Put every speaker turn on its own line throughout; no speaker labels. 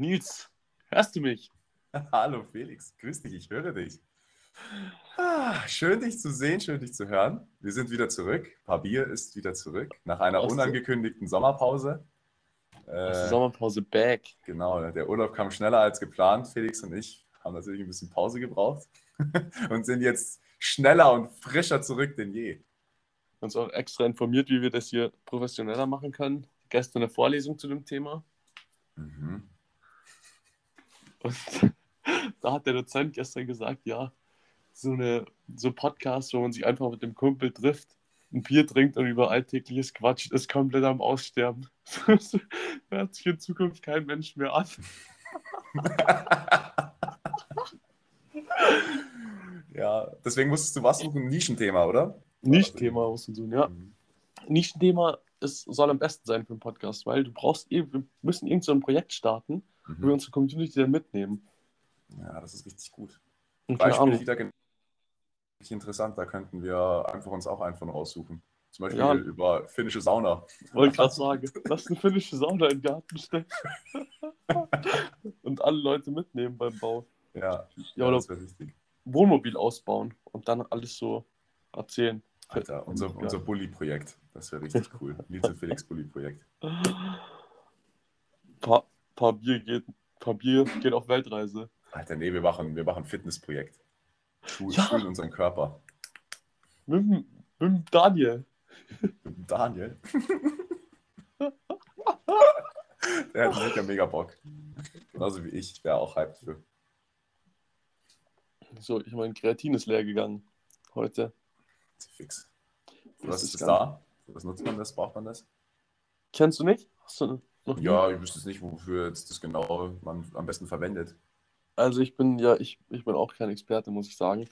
Nils, hörst du mich?
Hallo Felix, grüß dich, ich höre dich. Ah, schön dich zu sehen, schön dich zu hören. Wir sind wieder zurück. Papier ist wieder zurück nach einer
Aus-
unangekündigten Sommerpause. Äh,
Sommerpause back.
genau, der Urlaub kam schneller als geplant. Felix und ich haben natürlich ein bisschen Pause gebraucht und sind jetzt schneller und frischer zurück denn je.
Uns auch extra informiert, wie wir das hier professioneller machen können. Gestern eine Vorlesung zu dem Thema.
Mhm.
Und da hat der Dozent gestern gesagt, ja, so eine so Podcast, wo man sich einfach mit dem Kumpel trifft, ein Bier trinkt und über Alltägliches quatscht, ist komplett am Aussterben. Hört sich in Zukunft kein Mensch mehr an.
ja, deswegen musstest du was suchen, ein Nischenthema, oder?
Nischenthema muss man tun, ja.
Mhm.
Nischenthema ist, soll am besten sein für einen Podcast, weil du brauchst, wir müssen irgend so ein Projekt starten, wo wir
Mhm.
unsere Community dann mitnehmen.
Ja, das ist richtig gut.
Und
Beispiele, richtig interessant, da könnten wir einfach uns auch einen von raussuchen. Zum Beispiel
Ja.
über finnische Sauna.
Wollte gerade sagen, lass eine finnische Sauna in den Garten stellen. und alle Leute mitnehmen beim Bau.
Ja,
Ja, oder
das wäre wichtig.
Wohnmobil ausbauen und dann alles so erzählen.
Alter, unser,
Ja.
unser Bulli-Projekt. Das wäre richtig cool. Nils und Felix Bulli-Projekt.
Pa paar Bier geht, paar Bier geht auf Weltreise.
Alter, nee, wir machen, wir machen ein Fitnessprojekt. Schulen,
Ja.
unseren Körper.
Mit, mit dem Daniel.
Mit dem Daniel. Der hat sicher mega Bock. Genauso wie ich. Ich wäre auch hyped für.
So, ich mein Kreatin ist leer gegangen heute.
Fix. Was
ist
ist da? Was nutzt man das? Braucht man das?
Kennst du nicht? Hast du noch nie?
Ja, ich wüsste jetzt nicht, wofür jetzt das genau man am besten verwendet.
Also ich bin ja, ich, ich bin auch kein Experte, muss ich sagen.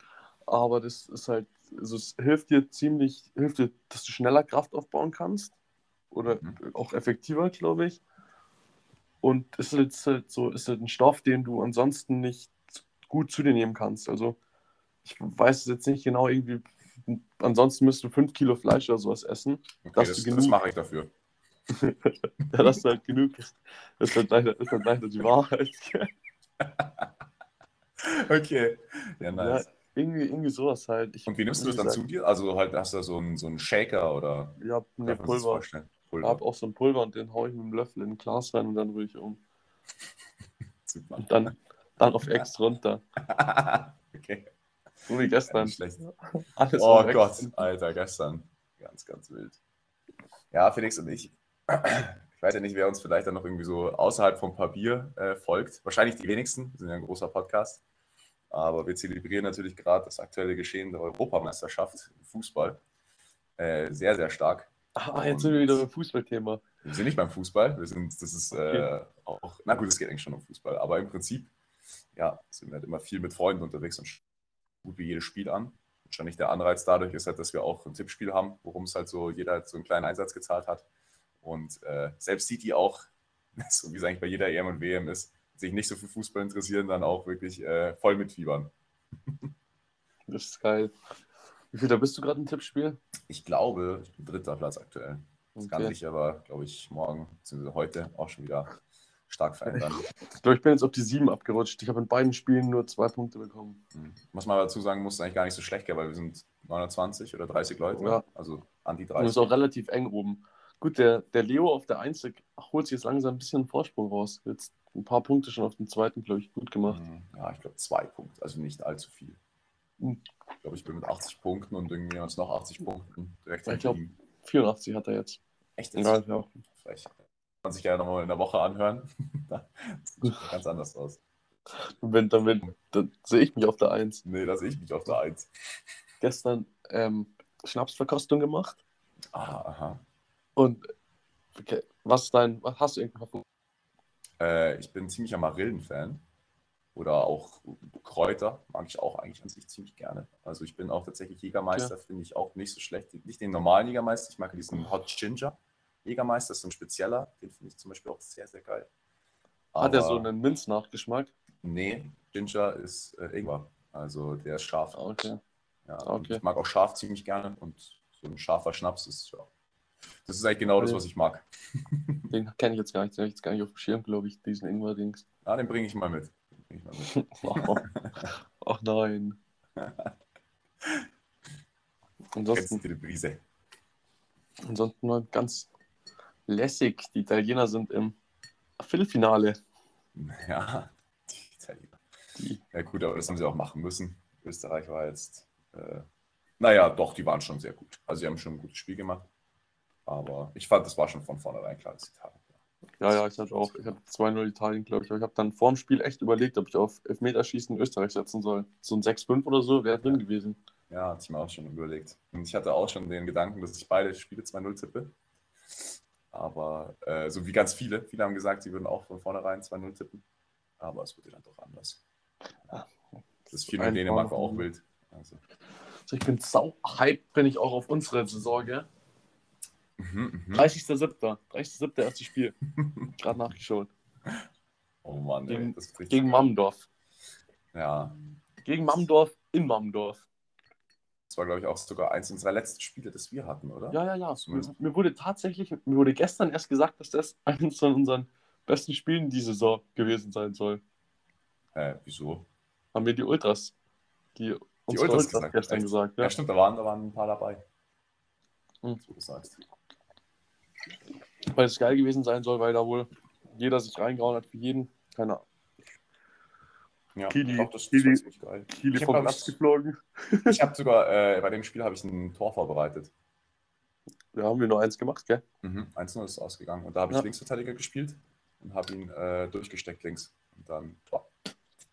Aber das ist halt, also es hilft dir ziemlich, hilft dir, dass du schneller Kraft aufbauen kannst. Oder
Mhm.
auch effektiver, glaube ich. Und es ist halt, halt so, ist halt ein Stoff, den du ansonsten nicht gut zu dir nehmen kannst. Also ich weiß es jetzt nicht genau irgendwie. Ansonsten müsstest du 5 Kilo Fleisch oder sowas essen.
Okay, das, das mache ich dafür.
Ja, das ist halt genug. Das ist halt leider, ist halt leider die Wahrheit.
Okay. Ja, nice.
Ja, irgendwie, irgendwie sowas halt. Ich,
Und wie nimmst du das dann
gesagt,
zu dir? Also halt hast du so einen, so einen Shaker oder
Ja, ne,
das
Pulver.
vorstellen?
Ich
Pulver.
habe auch so ein Pulver und den haue ich mit dem Löffel in ein Glas rein und dann rühre ich um.
Super.
Und dann, dann auf Ex runter.
okay.
So wie gestern.
Oh Gott. Alter, gestern. Ganz, ganz wild. Ja, Felix und ich. Ich weiß ja nicht, wer uns vielleicht dann noch irgendwie so außerhalb vom Papier äh, folgt. Wahrscheinlich die wenigsten. Wir sind ja ein großer Podcast. Aber wir zelebrieren natürlich gerade das aktuelle Geschehen der Europameisterschaft im Fußball. Äh, sehr, sehr stark.
Ah, jetzt sind wir wieder beim Fußballthema.
Wir sind nicht beim Fußball. Wir sind, das ist äh, auch, na gut, es geht eigentlich schon um Fußball. Aber im Prinzip, ja, sind wir halt immer viel mit Freunden unterwegs und schauen gut wie jedes Spiel an. Wahrscheinlich der Anreiz dadurch ist halt, dass wir auch ein Tippspiel haben, worum es halt so jeder halt so einen kleinen Einsatz gezahlt hat. Und äh, selbst die, die auch, so wie es eigentlich bei jeder EM und WM ist, sich nicht so für Fußball interessieren, dann auch wirklich äh, voll mitfiebern.
Das ist geil. Wie viel da bist du gerade im Tippspiel?
Ich glaube, ich bin dritter Platz aktuell. Das kann
Okay.
sich aber, glaube ich, morgen bzw. heute auch schon wieder stark verändern.
Ich glaube, ich bin jetzt auf die 7 abgerutscht. Ich habe in beiden Spielen nur zwei Punkte bekommen.
Mhm. Was man dazu sagen muss, ist eigentlich gar nicht so schlecht, weil wir sind 29 oder 30 Leute,
Ja.
also an die
Und es
30.
ist auch relativ eng oben. Gut, der, der Leo auf der 1 holt sich jetzt langsam ein bisschen Vorsprung raus. Jetzt ein paar Punkte schon auf dem zweiten, glaube ich, gut gemacht.
Mhm. Ja, ich glaube zwei Punkte, also nicht allzu viel.
Mhm.
Ich glaube, ich bin mit 80 Punkten und irgendjemand ist noch 80 Punkten direkt
Ich
hinter
glaub-
ihm.
84 hat er jetzt.
Echt jetzt?
Ja, ja.
Vielleicht kann man sich ja nochmal in der Woche anhören. das sieht ganz anders aus.
Wenn, dann, wenn, dann sehe ich mich auf der 1.
Nee, da sehe ich mich auf der 1.
Gestern ähm, Schnapsverkostung gemacht.
Ah, aha.
Und okay, was ist dein, was hast du irgendwann
Äh, ich bin ziemlicher Marillen-Fan. Oder auch Kräuter, mag ich auch eigentlich an sich ziemlich gerne. Also ich bin auch tatsächlich Jägermeister, finde ich auch nicht so schlecht. Nicht den normalen Jägermeister, ich mag diesen Hot Ginger Jägermeister, das ist so ein spezieller. Den finde ich zum Beispiel auch sehr, sehr geil.
Hat er
Aber-
so einen Minznachgeschmack?
Nee, Ginger ist äh, Ingwer. Also der ist scharf.
Ah, Okay.
Ja,
Ah, okay.
Ich mag auch scharf ziemlich gerne und so ein scharfer Schnaps ist ja, Das ist eigentlich genau das, was ich mag.
Den kenne ich jetzt gar nicht, den habe ich jetzt gar nicht auf dem Schirm, glaube ich, diesen Ingwer-Dings.
Ja, den bringe ich mal mit. Ich mal mit.
Ach nein. Ansonsten,
die Brise?
ansonsten nur ganz lässig. Die Italiener sind im Viertelfinale.
Ja, die Italiener.
Die,
Ja gut, aber das haben sie auch machen müssen. Österreich war jetzt, äh, naja, doch, die waren schon sehr gut. Also sie haben schon ein gutes Spiel gemacht. Aber ich fand, das war schon von vornherein klar, dass Italien
ja, ja, ich hatte auch, ich hatte 2-0 Italien, glaube ich. Aber ich habe dann vor dem Spiel echt überlegt, ob ich auf Elfmeterschießen Österreich setzen soll. So ein 6-5 oder so wäre drin gewesen.
Ja, hatte ich mir auch schon überlegt. Und ich hatte auch schon den Gedanken, dass ich beide Spiele 2-0 tippe. Aber äh, so wie ganz viele. Viele haben gesagt, sie würden auch von vornherein 2-0 tippen. Aber es wurde dann doch anders. Das Spiel mit
Ein
Dänemark
Tor
war auch wild. Also,
Also ich bin sau hyped, bin ich auch auf unsere Saison, gell?
Mhm, mhm.
30.07. 30.07. erste Spiel. Gerade nachgeschaut.
Oh Mann, ey,
Gegen-
das
Gegen. Mammendorf.
Ja,
Gegen Mammendorf in Mammendorf.
das war, glaube ich, auch sogar eins unserer letzten Spiele, das wir hatten, oder?
Ja, ja, ja. Mir, mir wurde tatsächlich, mir wurde gestern erst gesagt, dass das eines von unseren besten Spielen die Saison gewesen sein soll.
Äh, wieso?
Haben mir die Ultras, die, unsere
Ultras gesagt,
gestern
echt?
gesagt.
Ja,
Ja.
stimmt, da waren, da waren ein paar dabei.
Hm.
So du sagst.
Weil es geil gewesen sein soll, weil da wohl jeder sich reingehauen hat für jeden. Keine Ahnung.
Ja,
Kili-
doch, das, das
Kili-
ziemlich geil. Hab,
vom
glaub
Platz
ich-
geflogen.
Ich habe sogar, äh, bei dem Spiel habe ich ein Tor vorbereitet.
Da haben wir nur eins gemacht, gell?
Mhm. 1-0 ist ausgegangen. Und da habe ich
Ja.
Linksverteidiger gespielt und habe ihn äh, durchgesteckt links. Und dann, boah,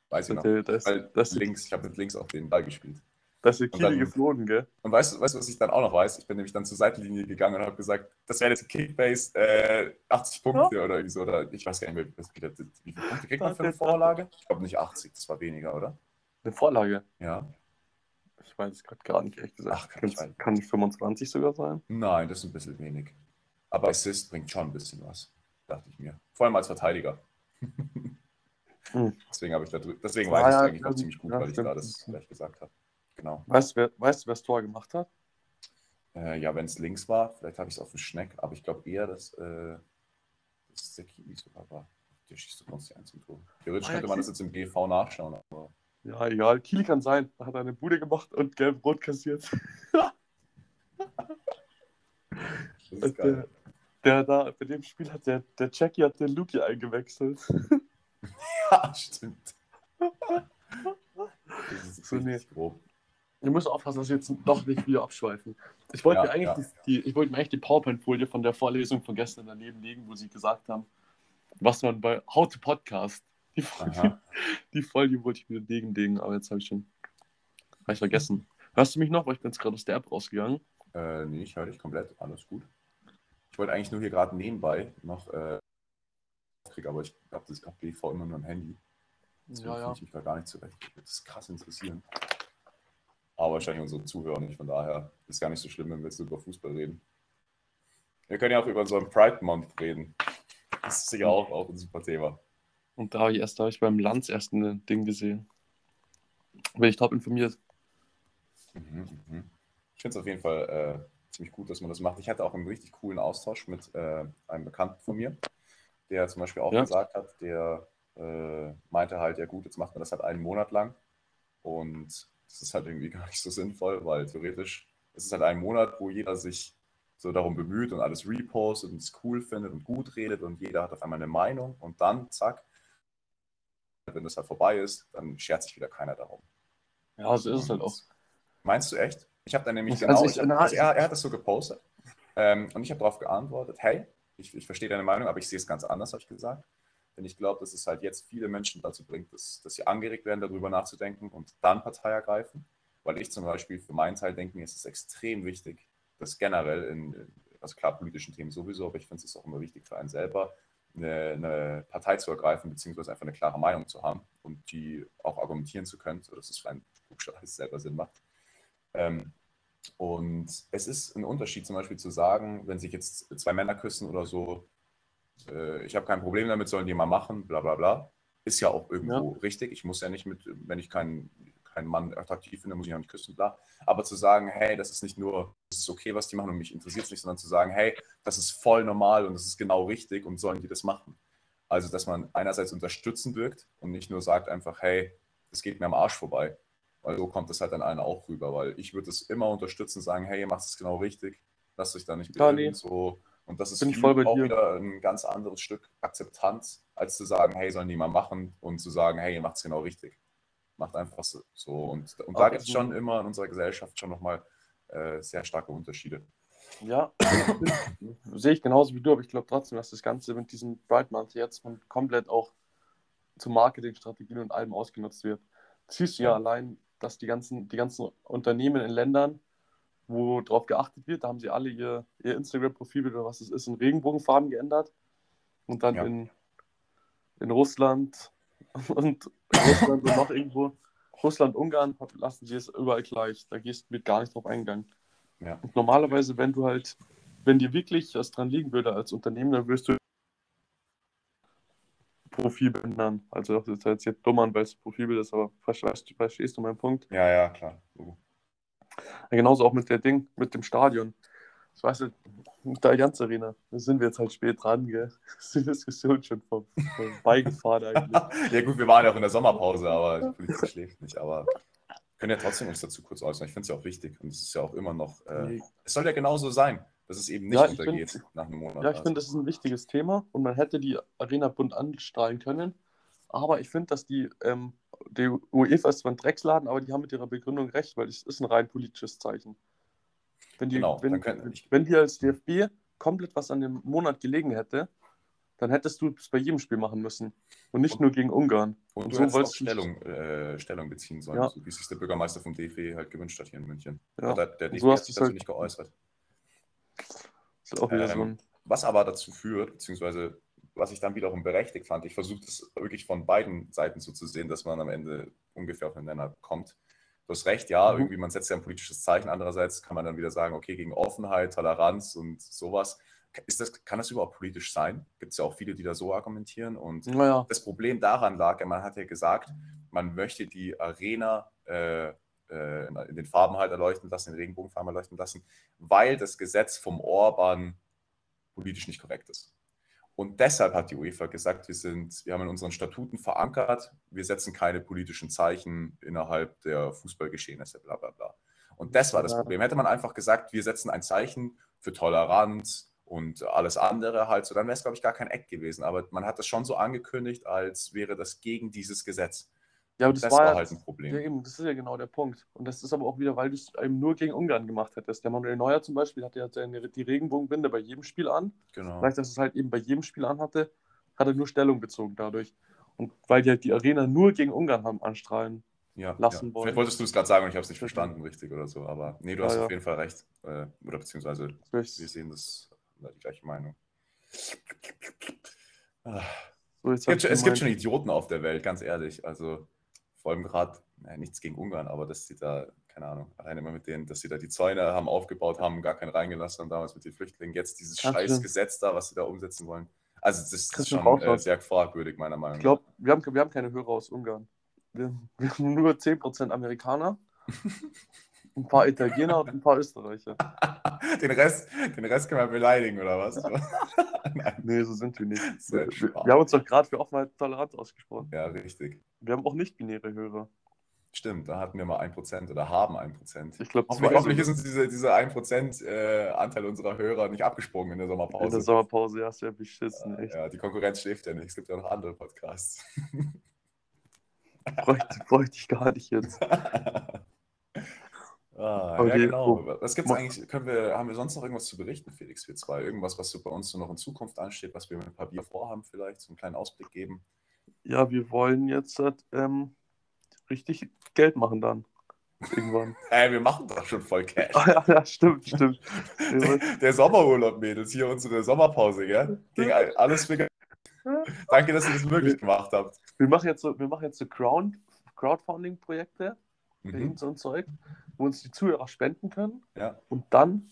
weiß ich noch.
Das, das,
Weil
das,
links, ich habe mit links auch den Ball gespielt.
Das ist
dann-
geflogen, gell?
Und weißt du, weißt, du, was ich dann auch noch weiß? Ich bin nämlich dann zur Seitenlinie gegangen und habe gesagt, das wäre jetzt ein Kickbase äh, 80 Punkte oder irgendwie so. Oder ich weiß gar nicht mehr, wie, das, wie viele Punkte kriegt man für eine Vorlage? Ich glaube nicht 80, das war weniger, oder?
Eine Vorlage.
Ja.
Ich weiß es gerade gar nicht, ehrlich gesagt.
Ach, kann ich
kann,
weiß.
kann 25 sogar sein.
Nein, das ist ein bisschen wenig. Aber Assist bringt schon ein bisschen was, dachte ich mir. Vor allem als Verteidiger.
Hm.
Deswegen habe ich da deswegen weiß ich
ja,
es eigentlich
ja,
noch ziemlich gut,
ja,
weil ich da das gleich gesagt habe. Genau.
Weißt du, wer, weißt du, wer das Tor gemacht hat?
Äh, ja, wenn es links war, vielleicht habe ich es auf den Schneck, aber ich glaube eher, dass, äh, dass der Kili sogar war. Der schießt doch sonst die 1 zum Tor. Theoretisch
Ah, ja,
könnte man das
Kili.
jetzt im GV nachschauen, aber
Ja, egal. Kiel kann sein. Da hat er eine Bude gemacht und gelb-rot kassiert. Der,
geil.
der da, bei dem Spiel hat der, der Jackie hat den Luki eingewechselt.
Ja, stimmt. Das ist
So,
richtig grob.
Wir müssen aufpassen, dass wir jetzt doch nicht wieder abschweifen. Ich wollte
Ja,
mir eigentlich
ja.
die, die, ich wollte mir eigentlich die PowerPoint-Folie von der Vorlesung von gestern daneben legen, wo sie gesagt haben, was man bei How to Podcast, die, Folie, die Folie wollte ich mir nebenlegen, aber jetzt habe ich schon hab ich vergessen. Hörst du mich noch? Weil ich bin jetzt gerade aus der App rausgegangen.
Äh, nee, ich höre dich komplett. Alles gut. Ich wollte eigentlich nur hier gerade nebenbei noch äh, aber ich glaube, das habe BV immer nur am Handy. Deswegen
Ja,
finde
ja.
ich mich da gar nicht zurecht. Das ist krass interessieren. Aber wahrscheinlich unsere Zuhörer nicht. Von daher ist gar nicht so schlimm, wenn wir jetzt über Fußball reden. Wir können ja auch über so einen Pride Month reden. Das ist sicher auch, auch ein super Thema.
Und da habe ich erst, da habe ich beim Lanz erst ein Ding gesehen. Bin ich top informiert.
Mhm, mhm. Ich finde es auf jeden Fall äh, ziemlich gut, dass man das macht. Ich hatte auch einen richtig coolen Austausch mit äh, einem Bekannten von mir, der zum Beispiel auch
Ja.
gesagt hat, der äh, meinte halt, ja gut, jetzt macht man das halt einen Monat lang und das ist halt irgendwie gar nicht so sinnvoll, weil theoretisch ist es halt ein Monat, wo jeder sich so darum bemüht und alles repostet und es cool findet und gut redet und jeder hat auf einmal eine Meinung und dann, zack, wenn das halt vorbei ist, dann schert sich wieder keiner darum.
Ja, so ist es halt auch.
Meinst du echt? Ich habe dann nämlich
Also
genau,
ich-
ich hab, also er, er hat das so gepostet ähm, und ich habe darauf geantwortet, hey, ich, ich verstehe deine Meinung, aber ich sehe es ganz anders, habe ich gesagt. Denn ich glaube, dass es halt jetzt viele Menschen dazu bringt, dass, dass sie angeregt werden, darüber nachzudenken und dann Partei ergreifen. Weil ich zum Beispiel für meinen Teil denke, mir ist es extrem wichtig, dass generell in, also klar, politischen Themen sowieso, aber ich finde es auch immer wichtig für einen selber, eine, eine Partei zu ergreifen, beziehungsweise einfach eine klare Meinung zu haben und die auch argumentieren zu können, sodass es für einen Buchstaben selber Sinn macht. Ähm, und es ist ein Unterschied zum Beispiel zu sagen, wenn sich jetzt zwei Männer küssen oder so, äh, ich habe kein Problem damit, sollen die mal machen, bla bla bla. Ist ja auch irgendwo richtig. Ich muss ja nicht mit, wenn ich kein, keinen Mann attraktiv finde, muss ich auch nicht küssen, bla. Aber zu sagen, hey, das ist nicht nur, das ist okay, was die machen und mich interessiert es nicht, sondern zu sagen, hey, das ist voll normal und das ist genau richtig und sollen die das machen. Also, dass man einerseits unterstützend wirkt und nicht nur sagt einfach, hey, das geht mir am Arsch vorbei. Weil so kommt es halt an allen auch rüber, weil ich würde es immer unterstützen, sagen, hey, ihr macht es genau richtig, lasst euch da nicht
Ja, nee.
so. Und das ist
Bin ich voll bei
auch
dir.
wieder ein ganz anderes Stück Akzeptanz, als zu sagen, hey, sollen die mal machen und zu sagen, hey, ihr macht es genau richtig. Macht einfach so. Und, und da gibt es schon immer in unserer Gesellschaft schon nochmal äh, sehr starke Unterschiede.
Ja, sehe ich genauso wie du, aber ich glaube trotzdem, dass das Ganze mit diesem Bright Month jetzt komplett auch zu Marketingstrategien und allem ausgenutzt wird. Das siehst du ja,
Ja.
allein, dass die ganzen, die ganzen Unternehmen in Ländern, wo darauf geachtet wird, da haben sie alle ihr, ihr Instagram-Profil oder was es ist, in Regenbogenfarben geändert. Und dann
Ja.
in, in Russland und Russland und noch irgendwo, Russland, Ungarn, lassen sie es überall gleich. Da gehst, wird gar nicht drauf eingegangen.
Ja.
Und normalerweise, wenn du halt, wenn dir wirklich was dran liegen würde als Unternehmen, dann wirst du Profilbild ändern. Also das ist jetzt, jetzt dumm an, weil es Profilbild ist, aber verstehst, verstehst du meinen Punkt?
Ja, ja, klar. So.
Ja, genauso auch mit der Ding, mit dem Stadion. Ich weiß nicht, mit der Allianz Arena, da sind wir jetzt halt spät dran, gell? Das ist die Diskussion schon vom, vom Beigefahren eigentlich.
Ja, gut, wir waren ja auch in der Sommerpause, aber die Polizei schläft nicht. Aber wir können ja trotzdem uns dazu kurz äußern. Ich finde es ja auch wichtig und es ist ja auch immer noch, äh, es soll ja genauso sein, dass es eben nicht
Ja,
untergeht
find-
nach einem Monat.
Ja, ich
Also,
finde, das ist ein wichtiges Thema und man hätte die Arena bunt anstrahlen können. Aber ich finde, dass die, ähm, die UEFA ist zwar ein Drecksladen, aber die haben mit ihrer Begründung recht, weil es ist ein rein politisches Zeichen. Wenn die,
Genau,
wenn, wenn dir als DFB komplett was an dem Monat gelegen hätte, dann hättest du es bei jedem Spiel machen müssen. Und nicht nur gegen Ungarn.
Und,
Und
du
so
hättest Stellung, äh, Stellung beziehen sollen,
Ja.
so wie sich der Bürgermeister vom DFB halt gewünscht hat hier in München.
Ja.
Der, der
Und
DFB
so hast
hat sich dazu
halt-
nicht geäußert.
Wieder so
Ähm,
ein.
Was aber dazu führt, beziehungsweise was ich dann wiederum berechtigt fand, ich versuche das wirklich von beiden Seiten so zu sehen, dass man am Ende ungefähr auf den Nenner kommt. Du hast recht, ja,
Mhm.
irgendwie man setzt ja ein politisches Zeichen. Andererseits kann man dann wieder sagen, okay, gegen Offenheit, Toleranz und sowas. Ist das, kann das überhaupt politisch sein? Gibt es ja auch viele, die da so argumentieren. Und
Naja,
das Problem daran lag, man hat ja gesagt, man möchte die Arena äh, äh, in den Farben halt erleuchten lassen, in Regenbogenfarben erleuchten lassen, weil das Gesetz vom Orban politisch nicht korrekt ist. Und deshalb hat die UEFA gesagt, wir, sind, wir haben in unseren Statuten verankert, wir setzen keine politischen Zeichen innerhalb der Fußballgeschehnisse, bla bla bla. Und das war das. Problem. Hätte man einfach gesagt, wir setzen ein Zeichen für Toleranz und alles andere halt so, dann wäre es, glaube ich, gar kein Eck gewesen. Aber man hat das schon so angekündigt, als wäre das gegen dieses Gesetz.
Ja, aber das,
Das,
war,
war halt ein Problem.
Ja, eben, das ist ja genau der Punkt. Und das ist aber auch wieder, weil du es eben nur gegen Ungarn gemacht hättest. Der Manuel Neuer zum Beispiel hatte ja seine, die Regenbogenbinde bei jedem Spiel an.
Genau.
Vielleicht, dass es halt eben bei jedem Spiel anhatte, hat er nur Stellung bezogen dadurch. Und weil die halt die Arena nur gegen Ungarn haben anstrahlen.
ja,
lassen
ja.
wollen.
Vielleicht wolltest du es gerade sagen und ich habe es nicht verstanden, richtig oder so. Aber nee, du
Ja,
hast
ja.
auf jeden Fall recht. Äh, oder beziehungsweise
Das
wir sehen das haben die gleiche Meinung. Ah.
So, jetzt
Es
hab
gibt,
ich
es gibt schon Idioten auf der Welt, ganz ehrlich. Also vor allem gerade, naja, nichts gegen Ungarn, aber dass sie da, keine Ahnung, allein immer mit denen, dass sie da die Zäune haben aufgebaut haben, gar keinen reingelassen haben, damals mit den Flüchtlingen, jetzt dieses
du
scheiß
denn-
Gesetz da, was sie da umsetzen wollen. Also das ist
du
schon äh, sehr fragwürdig, meiner Meinung
Ich glaube, wir haben, wir haben keine Hörer aus Ungarn. Wir, wir haben nur 10% Amerikaner, ein paar Italiener und ein paar Österreicher.
Den Rest, den Rest können wir beleidigen, oder was? Nein.
Nee, so sind wir nicht. Wir, wir haben uns doch gerade für Offenheit und Toleranz ausgesprochen.
Ja, richtig.
Wir haben auch nicht-binäre Hörer.
Stimmt, da hatten wir mal 1% oder haben 1%.
Ich glaube,
Hoffentlich, hoffentlich ist uns diese, dieser 1% äh, Anteil unserer Hörer nicht abgesprungen in der Sommerpause.
in der Sommerpause, ja, ist ja beschissen, echt.
Ja, die Konkurrenz schläft ja nicht. Es gibt ja noch andere Podcasts.
Bräuchte, bräuchte ich gar nicht jetzt.
ah,
Aber
ja,
die-
genau.
oh,
Was gibt's eigentlich? Können wir, haben wir sonst noch irgendwas zu berichten, Felix, wir zwei? Irgendwas, was so bei uns so noch in Zukunft ansteht, was wir mit ein paar Bier vorhaben, vielleicht? So einen kleinen Ausblick geben?
Ja, wir wollen jetzt ähm, richtig Geld machen dann. Irgendwann.
Ey, wir machen doch schon voll Cash.
Ah, ja, ja, stimmt, stimmt. Wollen-
Der Sommerurlaub, Mädels, hier unsere Sommerpause, gell? Ging all- alles für. Danke, dass ihr das möglich gemacht habt.
Wir machen jetzt so, wir machen jetzt so Crowd, Crowdfunding-Projekte
Mhm.
irgend so ein Zeug, wo uns die Zuhörer spenden können.
Ja.
Und dann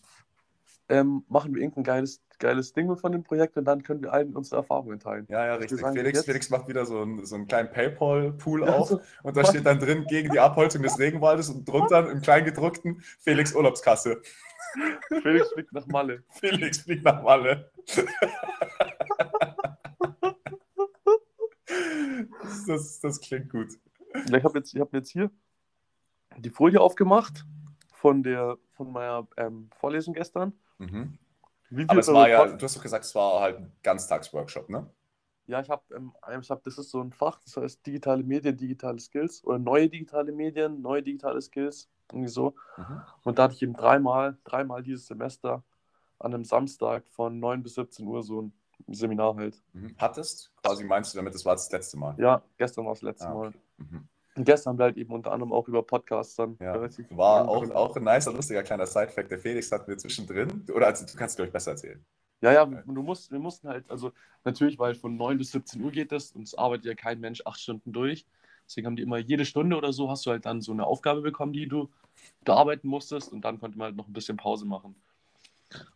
ähm, machen wir irgendein geiles, geiles Ding von dem Projekt und dann können wir allen unsere Erfahrungen teilen.
Ja, ja,
wir
richtig.
sagen,
Felix,
jetzt-
Felix macht wieder so einen, so einen kleinen Paypal-Pool
Ja,
auf
so-
und da steht dann drin gegen die Abholzung des Regenwaldes und drunter im Kleingedruckten Felix Urlaubskasse.
Felix fliegt nach Malle.
Felix fliegt nach Malle. das, das, das klingt gut.
Ja, Ich habe jetzt, ich hab jetzt hier die Folie aufgemacht von, der, von meiner ähm, Vorlesung gestern.
Mhm. Aber es war ja, du hast doch gesagt, es war halt ein Ganztagsworkshop, ne?
Ja, ich habe, ähm, ich hab, das ist so ein Fach, das heißt digitale Medien, digitale Skills oder neue digitale Medien, neue digitale Skills, irgendwie so.
Mhm.
Und da hatte ich eben dreimal, dreimal dieses Semester an einem Samstag von 9 bis 17 Uhr so ein Seminar halt.
Mhm. Hattest, quasi meinst du damit, das war das letzte Mal?
Ja, gestern war das letzte
Ah,
Mal.
okay. Mhm.
Und gestern haben wir halt eben unter anderem auch über Podcasts dann
Ja, war auch, auch ein nicer, lustiger kleiner Sidefact. Der Felix hat mir zwischendrin, oder also, du kannst es, glaube ich, besser erzählen.
Ja, ja, du musst, wir mussten halt, also natürlich, weil von 9 bis 17 Uhr geht das und es arbeitet ja kein Mensch acht Stunden durch. Deswegen haben die immer jede Stunde oder so, hast du halt dann so eine Aufgabe bekommen, die du bearbeiten musstest und dann konnte man halt noch ein bisschen Pause machen.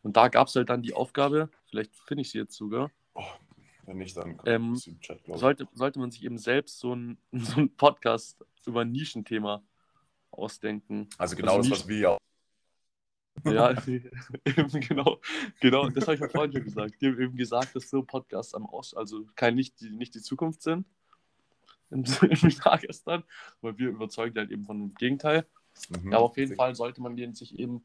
Und da gab es halt dann die Aufgabe, vielleicht finde ich sie jetzt sogar,
Wenn nicht, dann
Ähm,
im Chat,
sollte, sollte man sich eben selbst so einen so Podcast über ein Nischenthema ausdenken.
Also genau
also
das, was wir ja
Ja, eben genau, genau, das habe ich ja vorhin schon gesagt. Die haben eben gesagt, dass so Podcasts am Aus, also kein, nicht, die, nicht die Zukunft sind im, im Tag gestern, weil wir überzeugen halt eben von dem Gegenteil.
Mhm.
Aber auf jeden Fall sollte man sich eben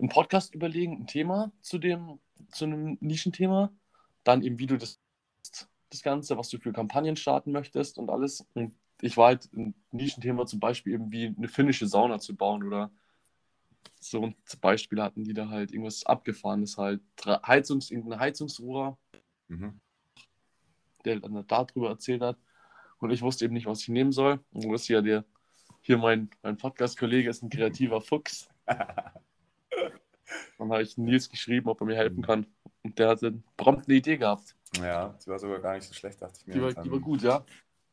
einen Podcast überlegen, ein Thema zu dem, zu einem Nischenthema, dann eben, wie du das, das Ganze, was du für Kampagnen starten möchtest und alles. Und ich war halt ein Nischenthema zum Beispiel eben wie eine finnische Sauna zu bauen oder so ein Beispiel hatten die da halt irgendwas Abgefahrenes halt, Heizungs, irgendein Heizungsrohrer,
Mhm.
der dann darüber erzählt hat. Und ich wusste eben nicht, was ich nehmen soll. Und du weißt ja, der, hier mein, mein Podcast-Kollege ist ein kreativer Fuchs. Dann habe ich Nils geschrieben, ob er mir helfen kann. Und der hatte prompt eine Idee gehabt.
Ja, die war sogar gar nicht so schlecht, dachte ich mir.
Die war, die war gut, ja.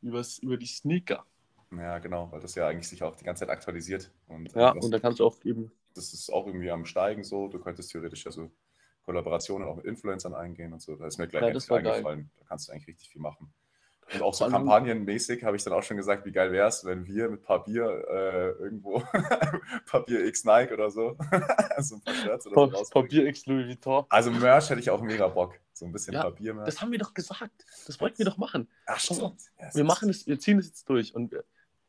Übers, über die Sneaker.
Ja, genau, weil das ja eigentlich sich auch die ganze Zeit aktualisiert. Und,
Ja,
äh, das,
und da kannst du auch eben.
das ist auch irgendwie am Steigen so. Du könntest theoretisch ja so Kollaborationen auch mit Influencern eingehen und so. Da ist mir gleich
Ja, war geil.
eingefallen. Da kannst du eigentlich richtig viel machen. Und auch so kampagnenmäßig habe ich dann auch schon gesagt, wie geil wäre es, wenn wir mit Papier äh, irgendwo Papier X Nike oder so, so ein paar Shirts oder so
Pa
rausbringen.
Papier X Louis Vuitton.
Also Merch hätte ich auch mega Bock. So ein bisschen
Ja,
Papier mehr.
Das haben wir doch gesagt. Das wollten wir doch machen.
Ach, stimmt. Ja,
Wir machen es, wir ziehen es jetzt durch. Und wir,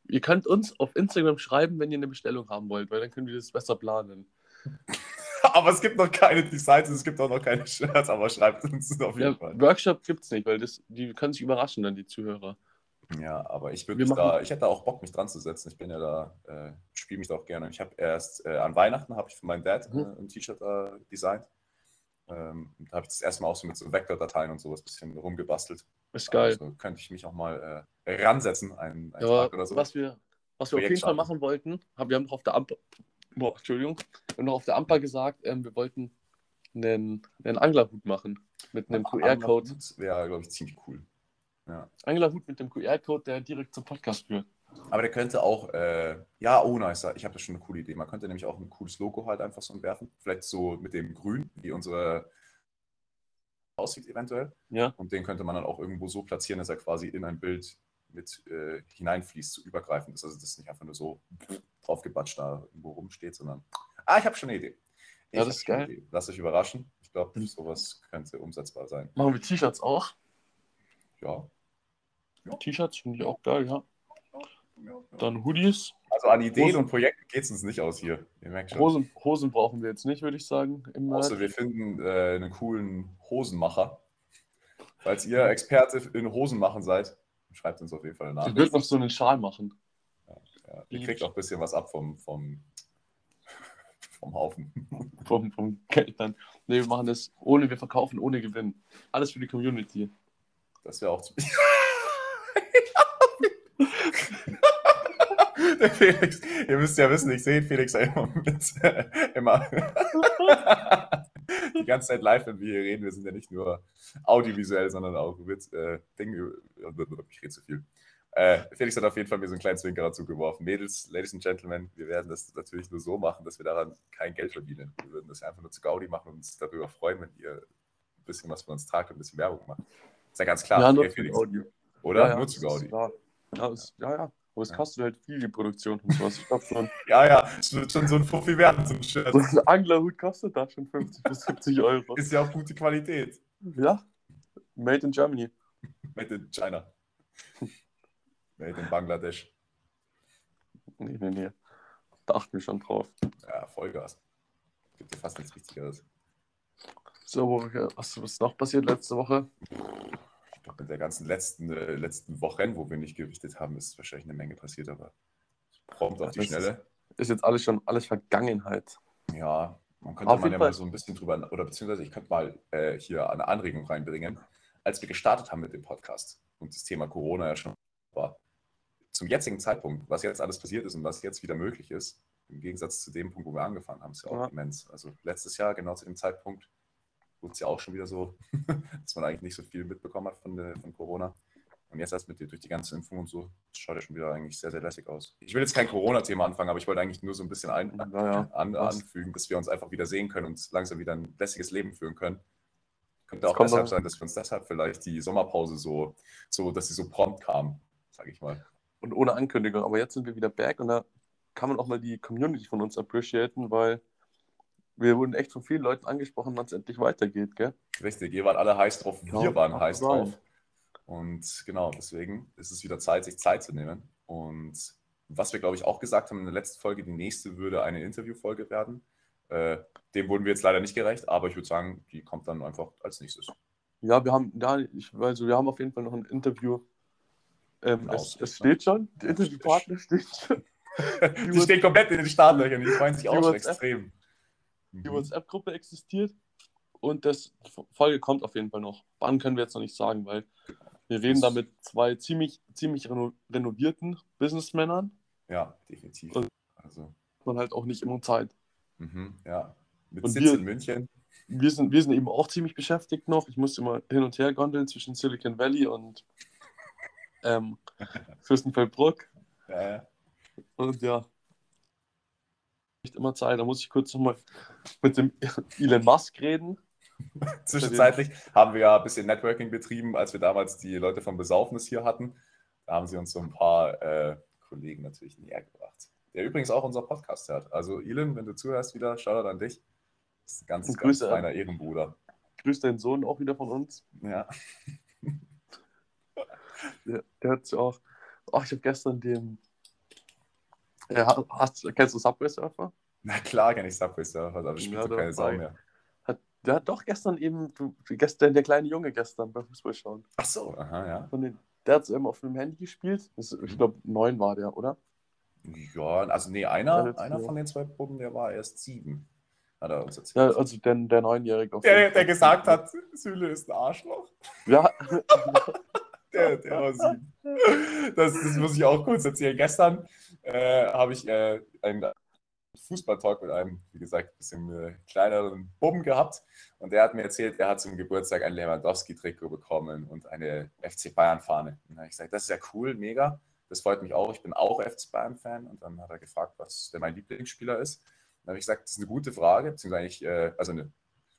ihr könnt uns auf Instagram schreiben, wenn ihr eine Bestellung haben wollt, weil dann können wir das besser planen.
Aber es gibt noch keine Designs, es gibt auch noch keine Shirts, aber schreibt uns auf jeden
Ja,
Fall.
Workshop gibt es nicht, weil das, die können sich überraschen, dann die Zuhörer.
Ja, aber ich würde da, ich hätte auch Bock, mich dran zu setzen. Ich bin ja da, äh, spiele mich da auch gerne. Ich habe erst äh, an Weihnachten habe ich für meinen Dad äh,
Mhm.
ein T-Shirt äh, designt. Ähm, da habe ich das erste Mal auch so mit so Vektordateien und sowas ein bisschen rumgebastelt.
Ist geil.
Also könnte ich mich auch mal äh, ransetzen, einen, einen
Ja,
Tag oder so.
was wir, was wir auf jeden Fall machen wollten, haben wir haben noch auf der Ampel, boah, Entschuldigung, haben noch auf der Ampel gesagt, ähm, wir wollten einen, einen Anglerhut machen mit einem QR-Code.
Wäre, glaube ich, ziemlich cool. Ja.
Anglerhut mit dem QR-Code, der direkt zum Podcast führt.
Aber der könnte auch, äh, ja, oh nice, ich habe da schon eine coole Idee. Man könnte nämlich auch ein cooles Logo halt einfach so entwerfen. Vielleicht so mit dem Grün, wie unsere aussieht eventuell.
Ja,
Und den könnte man dann auch irgendwo so platzieren, dass er quasi in ein Bild mit äh, hineinfließt, so übergreifend ist. Also das ist nicht einfach nur so draufgebatscht da irgendwo rumsteht, sondern, ah, ich habe schon eine Idee. Ich
Ja, das ist geil.
Idee. Lasst euch überraschen. Ich glaube,
Mhm.
sowas könnte umsetzbar sein.
machen wir T-Shirts auch.
Ja.
T-Shirts finde ich auch geil, ja.
ja, ja.
Dann Hoodies.
Also an Ideen
Hosen-
und Projekten geht es uns nicht aus hier.
Hosen, Hosen brauchen wir jetzt nicht, würde ich sagen. Im.
Außer wir finden äh, einen coolen Hosenmacher. Falls ihr Experte in Hosenmachen seid, schreibt uns auf jeden Fall nach.
Ich würde noch so einen Schal machen.
Ja, ihr kriegt auch ein bisschen was ab vom, vom, vom Haufen.
Vom, vom Geld dann. Ne, wir machen das ohne, wir verkaufen ohne Gewinn. Alles für die Community.
Das wäre auch zu. Felix, ihr müsst ja wissen, ich sehe Felix immer mit, immer die ganze Zeit live, wenn wir hier reden. Wir sind ja nicht nur audiovisuell, sondern auch mit äh, Dingen. Ich rede zu viel. Äh, Felix hat auf jeden Fall mir so einen kleinen Zwinkerer zugeworfen. Mädels, Ladies and Gentlemen, wir werden das natürlich nur so machen, dass wir daran kein Geld verdienen. Wir würden das einfach nur zu Gaudi machen und uns darüber freuen, wenn ihr ein bisschen was von uns tragt und ein bisschen Werbung macht. Ist ja ganz klar.
Ja, nur
Felix.
Gaudi.
Oder?
Ja, ja,
nur zu Gaudi.
ist- Ja, ja, es- ja, ja. Aber es
Ja.
kostet halt viel, die Produktion und sowas. Ich glaube schon,
Ja, ja, es wird schon so ein Fuffi werden, so ein Shirt.
so ein Anglerhut kostet da schon 50 bis 70 Euro.
Ist ja auch gute Qualität.
Ja, made in Germany.
Made in China. Made in Bangladesch.
Nee, nee, nee. Da achten wir schon drauf.
Ja, Vollgas. Gibt ja fast nichts Wichtigeres.
So, was ist noch passiert letzte Woche?
Ich glaube, mit der ganzen letzten, äh, letzten Wochen, wo wir nicht gerichtet haben, ist wahrscheinlich eine Menge passiert, aber prompt auf die
Das ist-
Schnelle.
Ist jetzt alles schon alles Vergangenheit.
Ja, man könnte man ja mal so ein bisschen drüber, oder beziehungsweise ich könnte mal äh, hier eine Anregung reinbringen. Als wir gestartet haben mit dem Podcast und das Thema Corona ja schon war, zum jetzigen Zeitpunkt, was jetzt alles passiert ist und was jetzt wieder möglich ist, im Gegensatz zu dem Punkt, wo wir angefangen haben, ist ja auch
Ja.
immens. Also letztes Jahr, genau zu dem Zeitpunkt, wurde es ja auch schon wieder so, dass man eigentlich nicht so viel mitbekommen hat von, der, von Corona. Und jetzt erst mit der, durch die ganze Impfung und so, das schaut ja schon wieder eigentlich sehr, sehr lässig aus. Ich will jetzt kein Corona-Thema anfangen, aber ich wollte eigentlich nur so ein bisschen ein,
Naja,
an, anfügen, dass wir uns einfach wieder sehen können und langsam wieder ein lässiges Leben führen können. Könnte auch deshalb sein, dass wir uns deshalb vielleicht die Sommerpause so, so dass sie so prompt kam, sage ich mal.
Und ohne Ankündigung. Aber jetzt sind wir wieder back und da kann man auch mal die Community von uns appreciaten, weil wir wurden echt von vielen Leuten angesprochen, wann es endlich weitergeht, gell?
Richtig, ihr wart alle heiß drauf, wir
Ja,
waren heiß
sein.
drauf. Und genau, deswegen ist es wieder Zeit, sich Zeit zu nehmen. Und was wir, glaube ich, auch gesagt haben in der letzten Folge, die nächste würde eine Interviewfolge werden. Äh, dem wurden wir jetzt leider nicht gerecht, aber ich würde sagen, die kommt dann einfach als nächstes.
Ja, wir haben, ja, ich, also wir haben auf jeden Fall noch ein Interview. Ähm,
Genau,
es,
steht,
es
ne?
steht schon,
Ja,
Interviewpartner steht schon.
Die stehen komplett in den Startlöchern, die freuen sich
die
auch schon extrem.
Die
Mhm.
WhatsApp-Gruppe existiert und das die Folge kommt auf jeden Fall noch. Wann können wir jetzt noch nicht sagen, weil wir reden da mit zwei ziemlich, ziemlich reno renovierten Businessmännern.
Ja, definitiv.
Und-
Also,
Hat man halt auch nicht immer Zeit.
mhm, ja. Mit
Und
Sitz
wir-
in München.
Wir sind, wir sind eben auch ziemlich beschäftigt noch. Ich musste immer hin und her gondeln zwischen Silicon Valley und ähm, Fürstenfeldbruck.
Ja, ja.
Und ja, nicht immer Zeit. Da muss ich kurz nochmal mit dem Elon Musk reden.
Zwischenzeitlich haben wir ja ein bisschen Networking betrieben, als wir damals die Leute vom Besaufnis hier hatten. Da haben sie uns so ein paar äh, Kollegen natürlich näher gebracht. Der übrigens auch unser Podcast hört. Also, Elon, wenn du zuhörst wieder, Shoutout an dich. Das ist ein ganz,
Und
ganz
Grüße.
feiner Ehrenbruder.
Grüß deinen Sohn auch wieder von uns.
Ja.
Der, der hat ja auch. Ach, ich habe gestern den. Ja, hast, kennst du Subway Surfer?
Na klar kenne ich Subway Surfer, aber das spielt
Ja,
keine Sau mehr.
Hat, der hat doch gestern eben, du, gestern, der kleine Junge gestern beim Fußball schauen.
Ach so, aha, ja.
Von den, der hat es eben auf dem Handy gespielt. Das, ich glaube, neun war der, oder?
Ja, also nee, einer, einer von den zwei Buben, der war erst sieben. Hat er uns erzählt.
Ja, also der, der Neunjährige. auf
der, der gesagt hat, Süle ist ein Arschloch.
Ja,
Der, der war sieben. Das, das muss ich auch kurz erzählen. Gestern äh, habe ich äh, einen Fußballtalk mit einem, wie gesagt, ein bisschen äh, kleineren Buben gehabt. Und der hat mir erzählt, er hat zum Geburtstag ein Lewandowski-Trikot bekommen und eine FC Bayern-Fahne. Und habe ich gesagt, das ist ja cool, mega. Das freut mich auch. Ich bin auch FC Bayern-Fan. Und dann hat er gefragt, was der mein Lieblingsspieler ist. Dann habe ich gesagt, das ist eine gute Frage, beziehungsweise eigentlich, äh, also eine,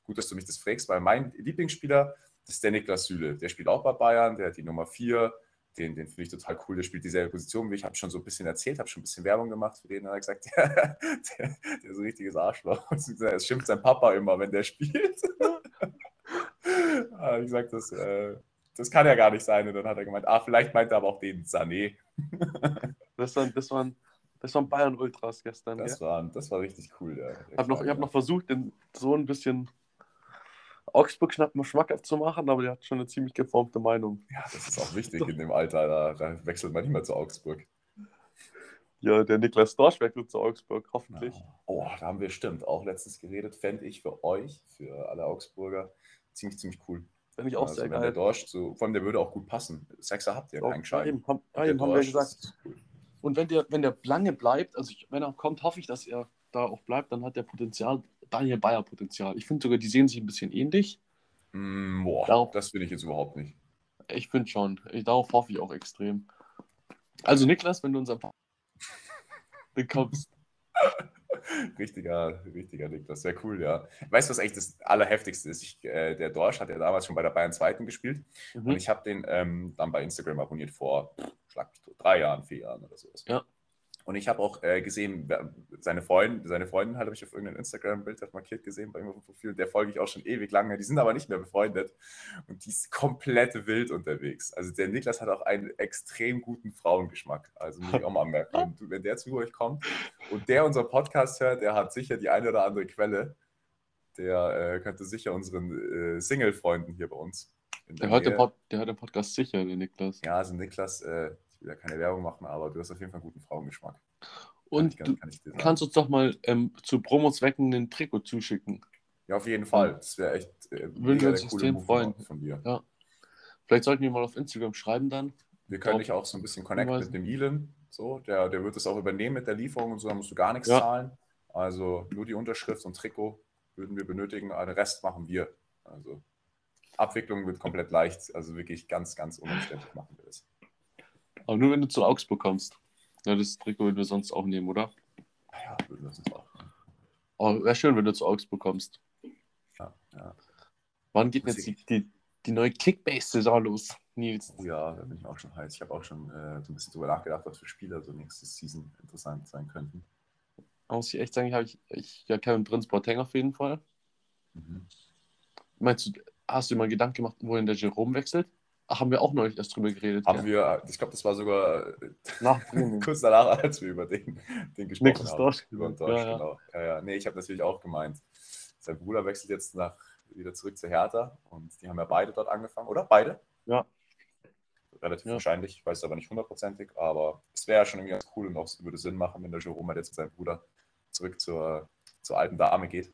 gut, dass du mich das fragst, weil mein Lieblingsspieler das ist der Niklas Süle. Der spielt auch bei Bayern, der hat die Nummer 4. Den, den finde ich total cool. Der spielt dieselbe Position wie ich. Habe schon so ein bisschen erzählt, habe schon ein bisschen Werbung gemacht für den. Und er hat gesagt, der, der, der ist ein richtiges Arschloch. Es schimpft sein Papa immer, wenn der spielt. Ah, ich gesagt, das, äh, das kann ja gar nicht sein. Und dann hat er gemeint, ah, vielleicht meint er aber auch den Sané.
das waren, das waren, das waren Bayern Ultras gestern.
Das
gell?
war, das war richtig cool. Ja.
Ich habe noch, ich hab noch versucht, den so ein bisschen Augsburg schnapp- schmackhaft zu machen, aber der hat schon eine ziemlich geformte Meinung.
Ja, das ist auch wichtig in dem Alter. Da, da wechselt man nicht mehr zu Augsburg.
Ja, der Niklas Dorsch wechselt zu Augsburg, hoffentlich.
Oh, da haben wir stimmt auch letztens geredet. Fände ich für euch, für alle Augsburger, ziemlich, ziemlich cool.
Finde ich auch
also,
sehr
wenn der
geil.
Dorsch so, vor allem der würde auch gut passen. Sechser habt ihr, keinen
ja,
Schein.
eben, haben, ja, eben haben wir gesagt.
cool.
Und wenn der, wenn der lange bleibt, also ich, wenn er kommt, hoffe ich, dass er da auch bleibt, dann hat der Potenzial, Daniel Bayer Potenzial. Ich finde sogar, die sehen sich ein bisschen ähnlich.
Mm, boah,
Darauf-
das finde ich jetzt überhaupt nicht.
Ich finde schon. Ich, darauf hoffe ich auch extrem. Also Niklas, wenn du unseren bekommst.
richtiger, richtiger Niklas, sehr cool, ja. Weißt du, was eigentlich das Allerheftigste ist? Ich, äh, der Dorsch hat ja damals schon bei der Bayern Zweiten gespielt
Mhm.
und ich habe den ähm, dann bei Instagram abonniert vor, pff, schlag mich tot, drei Jahren, vier Jahren oder sowas.
Ja.
Und ich habe auch äh, gesehen, seine Freundin, seine Freundin halt habe ich auf irgendeinem Instagram-Bild markiert gesehen bei ihm auf dem Profil. Der folge ich auch schon ewig lange. Die sind aber nicht mehr befreundet. Und die ist komplett wild unterwegs. Also der Niklas hat auch einen extrem guten Frauengeschmack. Also muss ich auch mal anmerken. Wenn, wenn der zu euch kommt und der unseren Podcast hört, der hat sicher die eine oder andere Quelle. Der äh, könnte sicher unseren äh, Single-Freunden hier bei uns. in
Der hört, Pod, der hört den Podcast sicher, der Niklas.
Ja, also Niklas, äh, will ja keine Werbung machen, aber du hast auf jeden Fall einen guten Frauengeschmack. Kann
Und
ich, kann,
du
kann ich dir sagen.
kannst uns doch mal ähm, zu Promozwecken einen Trikot zuschicken.
Ja, auf jeden Fall. Das wäre echt äh,
Würden wir uns extrem
Move
freuen.
von dir.
Vielleicht sollten wir mal auf Instagram schreiben dann.
Wir können dich auch so ein bisschen connecten mit dem Elon. So, der, der wird das auch übernehmen mit der Lieferung und so, da musst du gar nichts
Ja.
zahlen. Also nur die Unterschrift und Trikot würden wir benötigen, den Rest machen wir. Also Abwicklung wird komplett leicht, also wirklich ganz, ganz unumständlich machen wir das.
Aber nur wenn du zu Augsburg kommst. Ja, das Trikot würden wir sonst auch nehmen, oder?
Ja, würden wir uns auch.
Aber wäre schön, wenn du zu Augsburg kommst.
Ja, ja.
Wann geht denn jetzt die, die, die neue Kickbase-Saison los, Nils?
Oh ja, da bin ich auch schon heiß. Ich habe auch schon äh, so ein bisschen drüber nachgedacht, was für Spieler so nächste Season interessant sein könnten.
Muss ich echt sagen, habe ich, ich ja Kevin Prince Boateng auf jeden Fall.
Mhm.
Meinst du, hast du dir mal Gedanken gemacht, wohin der Jerome wechselt? Haben wir auch neulich erst drüber geredet.
Haben
ja.
wir, ich glaube, das war sogar
Nach
kurz danach, als wir über den, den gesprochen
Niklas
haben.
Dorsch.
Über den
Ja,
Dorsch,
ja.
genau. Ja, ja. Nee, ich habe natürlich auch gemeint. Sein Bruder wechselt jetzt nach, wieder zurück zu Hertha und die haben ja beide dort angefangen, oder? Beide?
Ja.
Relativ
Ja.
wahrscheinlich, ich weiß es aber nicht hundertprozentig, aber es wäre ja schon irgendwie ganz cool und auch würde Sinn machen, wenn der Jerome halt jetzt mit seinem Bruder zurück zur, zur alten Dame geht.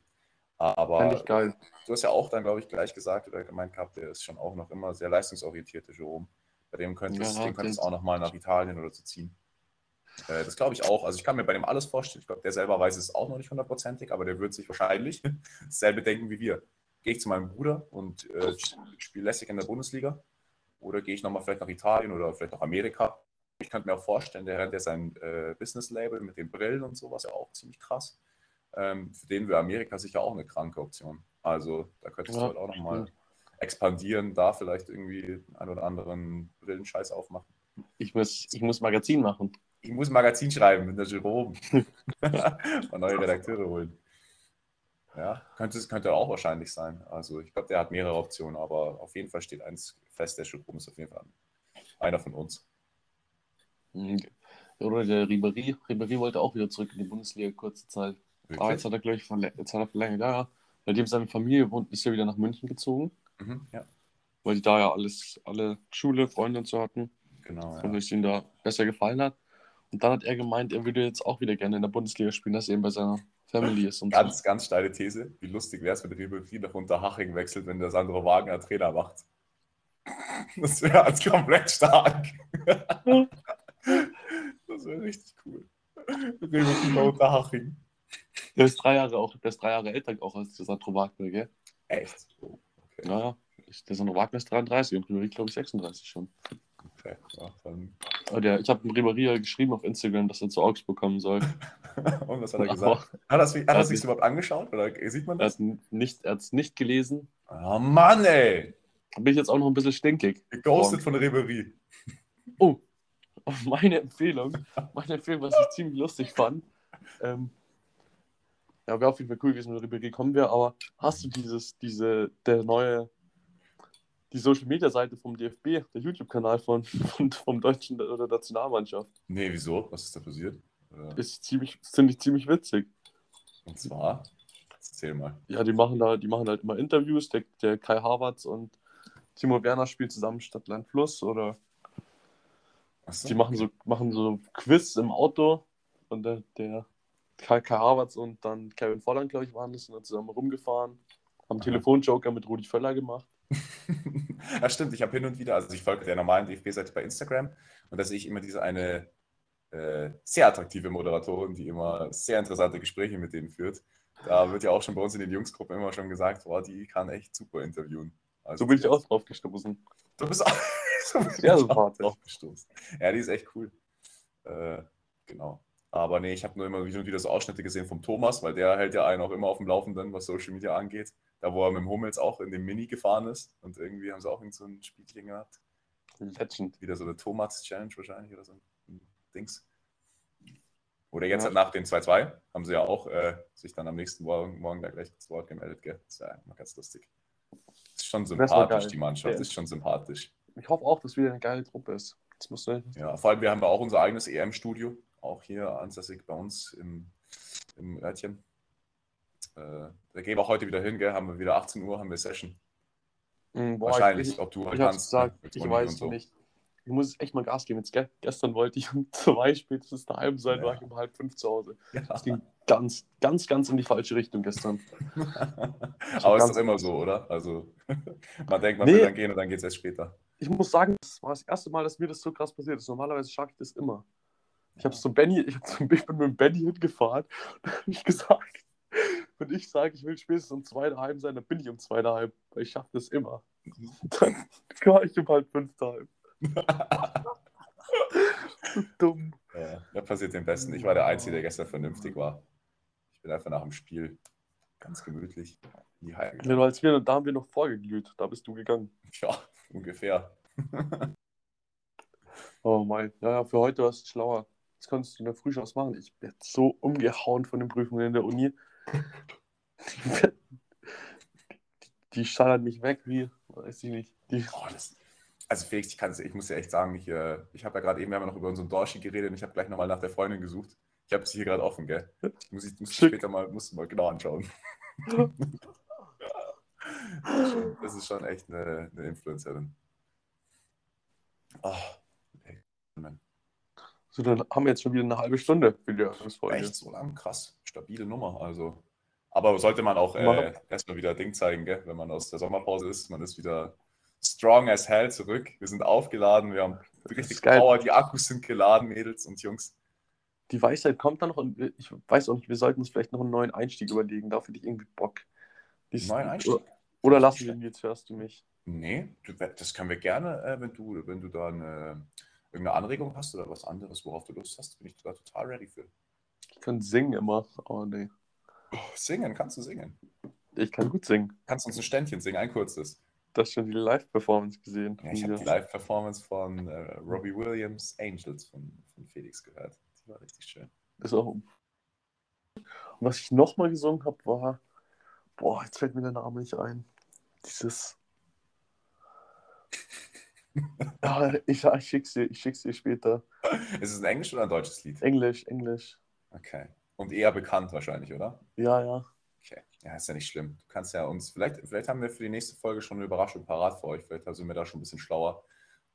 Aber
ich geil.
du hast ja auch dann, glaube ich, gleich gesagt oder gemeint gehabt, der ist schon auch noch immer sehr leistungsorientiert, der Jerome. Bei dem könnte es
Ja,
den- auch noch mal nach Italien oder so ziehen. Äh, das glaube ich auch. Also ich kann mir bei dem alles vorstellen. Ich glaube, der selber weiß es auch noch nicht hundertprozentig, aber der wird sich wahrscheinlich dasselbe denken wie wir. Gehe ich zu meinem Bruder und äh, spiele lässig in der Bundesliga? Oder gehe ich nochmal vielleicht nach Italien oder vielleicht nach Amerika? Ich könnte mir auch vorstellen, der rennt ja sein äh, Business-Label mit den Brillen und sowas ja auch ziemlich krass. Ähm, für den wäre Amerika sicher auch eine kranke Option. Also da könntest
Ja,
du halt auch nochmal expandieren, da vielleicht irgendwie einen oder anderen Brillenscheiß aufmachen.
Ich muss, ich muss Magazin machen.
Ich muss ein Magazin schreiben mit der Jerome. Mal neue Redakteure holen. Ja, könnte könnte auch wahrscheinlich sein. Also ich glaube, der hat mehrere Optionen, aber auf jeden Fall steht eins fest, der Jerome ist auf jeden Fall einer von uns.
Mhm. Oder der Ribéry. Ribéry wollte auch wieder zurück in die Bundesliga kurze Zeit. Aber jetzt hat er, glaube ich, jetzt hat er verlängert. Ja, ja. Seitdem seine Familie wohnt, ist er wieder nach München gezogen,
Mhm, ja,
weil die da ja alles, alle Schule, Freunde und so hatten.
genau.
Und
Ja.
es ihm da besser gefallen hat. Und dann hat er gemeint, er würde jetzt auch wieder gerne in der Bundesliga spielen, dass er eben bei seiner Family ist. Und so.
Ganz, ganz steile These. Wie lustig wäre es, wenn Ribéry nach Unterhaching wechselt, wenn der Sandro Wagner Trainer macht. Das wäre als komplett stark. Das wäre richtig cool. Ribéry nach Unterhaching.
Der ist drei Jahre auch, der ist drei Jahre älter auch als der Sandro Wagner, gell?
Echt? Okay.
Naja, der Sandro Wagner ist 33 und Ribéry, glaube ich, 36 schon.
okay. Ja, dann.
Der, ich habe dem Ribéry ja geschrieben auf Instagram, dass er zu Augsburg kommen soll.
Und was hat er gesagt? Hat er das, hat er
hat
sich
nicht-
überhaupt angeschaut? Oder sieht man
Er
das?
hat er hat's nicht gelesen.
Oh Mann, ey!
Da bin ich jetzt auch noch ein bisschen stinkig.
Geghostet von Ribéry.
Oh, meine Empfehlung, meine Empfehlung, was ich ziemlich lustig fand. Ähm, ja, wäre auf jeden Fall cool gewesen, wenn Ribéry kommen wäre, aber hast du dieses, diese, der neue, die Social Media Seite vom DFB, der YouTube-Kanal von, von, vom deutschen oder Nationalmannschaft,
Nee, wieso? Was ist da passiert? Oder-
ist ziemlich, finde ich ziemlich witzig.
Und zwar, erzähl mal.
Ja, die machen da, die machen halt immer Interviews, der, der Kai Havertz und Timo Werner spielen zusammen Stadt, Land, Fluss oder
Achso.
Die machen so, machen so Quiz im Auto und der, der Kai, Kai Havertz und dann Kevin Volland, glaube ich, waren das, sind dann zusammen rumgefahren, haben
Aha.
Telefonjoker mit Rudi Völler gemacht.
ja, stimmt. Ich habe hin und wieder, also ich folge der normalen DFB-Seite bei Instagram und da sehe ich immer diese eine äh, sehr attraktive Moderatorin, die immer sehr interessante Gespräche mit denen führt. Da wird ja auch schon bei uns in den Jungsgruppen immer schon gesagt, boah, die kann echt super interviewen. Also
So bin ich auch drauf gestoßen.
Du bist auch, so bin
Sehr
ich auch drauf gestoßen. Ja, die ist echt cool. Äh, genau. Aber nee, ich habe nur immer wieder, wieder so Ausschnitte gesehen vom Thomas, weil der hält ja einen auch immer auf dem Laufenden, was Social Media angeht. Da, wo er mit dem Hummels auch in dem Mini gefahren ist. Und irgendwie haben sie auch irgend so ein Spielchen gehabt.
Legend.
Wieder so eine Thomas-Challenge wahrscheinlich oder so ein Dings. Oder jetzt ja. halt nach dem 2-2 haben sie ja auch äh, sich dann am nächsten Morgen, morgen da gleich das Wort gemeldet. Gell? Das ist ja immer ganz lustig. Ist schon sympathisch, die Mannschaft. Ja. Ist schon sympathisch.
Ich hoffe auch, dass wieder eine geile Truppe ist. Das muss
ja, vor allem, wir haben ja auch unser eigenes EM-Studio. Auch hier ansässig bei uns im, im Örtchen. Äh, da gehen wir auch heute wieder hin, gell? Haben wir wieder 18 Uhr, haben wir Session.
Mhm, boah, Wahrscheinlich, ich, ob du heute kannst. Gesagt, ne, ich weiß so. nicht ich muss echt mal Gas geben. Jetzt, gestern wollte ich um zwei spätestens daheim sein, ja. war ich um halb fünf zu Hause. Ja. Das ging ganz, ganz, ganz in die falsche Richtung gestern.
Aber es ist doch immer so, oder? Also man denkt, man nee. will dann gehen und dann geht es erst später.
Ich muss sagen, das war das erste Mal, dass mir das so krass passiert ist. Normalerweise schaffe ich das immer. Ich habe so Benny, ich, so, ich bin mit Benny hingefahren und habe ich gesagt, wenn ich sage, ich will spätestens um zwei daheim sein, dann bin ich um zwei daheim, weil ich schaffe das immer. Dann war ich um halb fünf daheim.
Dumm. Ja, das passiert dem Besten. Ich war der Einzige, der gestern vernünftig war. Ich bin einfach nach dem Spiel ganz gemütlich
in die Heim. Ja, als wir, da haben wir noch vorgeglüht. Da bist du gegangen.
Ja, ungefähr.
oh mein. Ja, ja, für heute warst du schlauer. Das kannst du in der Früh schon was machen. Ich werde so umgehauen von den Prüfungen in der Uni. Die, die schallern mich weg wie, weiß ich nicht. Die,
oh, das, also Felix, ich, kann, ich muss ja echt sagen, ich, äh, ich habe ja gerade eben, wir haben ja noch über unseren Dorshi geredet und ich habe gleich nochmal nach der Freundin gesucht. Ich habe sie hier gerade offen, gell? Ich muss, ich muss später mal, muss mal genau anschauen. das ist schon echt eine, eine Influencerin.
Oh, hey, so, dann haben wir jetzt schon wieder eine halbe Stunde für die
Eröffnungsfolge. Echt so lang? Krass. Stabile Nummer. Also. Aber sollte man auch äh, erstmal wieder Ding zeigen, gell? wenn man aus der Sommerpause ist. Man ist wieder strong as hell zurück. Wir sind aufgeladen, wir haben richtig Power, die Akkus sind geladen, Mädels und Jungs.
Die Weisheit kommt dann noch und ich weiß auch nicht, wir sollten uns vielleicht noch einen neuen Einstieg überlegen. Dafür hätte ich irgendwie Bock. Dies, neuen Einstieg? Oder lassen wir ihn jetzt, hörst du mich?
Nee, das können wir gerne, äh, wenn du, wenn du da eine, irgendeine Anregung hast oder was anderes, worauf du Lust hast, bin ich da total ready für.
Ich kann singen immer, aber nee.
Oh, singen, kannst du singen?
Ich kann gut singen.
Kannst du uns ein Ständchen singen, ein kurzes?
Du hast schon die Live-Performance gesehen.
Ja, ich habe die Live-Performance von äh, Robbie Williams Angels von, von Felix gehört. Die war richtig schön.
Ist auch. Und was ich nochmal gesungen habe, war. Boah, jetzt fällt mir der Name nicht ein. Dieses. ja, ich, ich schick's dir, ich schick's dir später.
Ist es ein Englisch oder ein deutsches Lied?
Englisch, Englisch.
Okay. Und eher bekannt wahrscheinlich, oder?
Ja, ja.
Okay. Ja, ist ja nicht schlimm. Du kannst ja uns, vielleicht, vielleicht haben wir für die nächste Folge schon eine Überraschung parat für euch. Vielleicht sind wir da schon ein bisschen schlauer.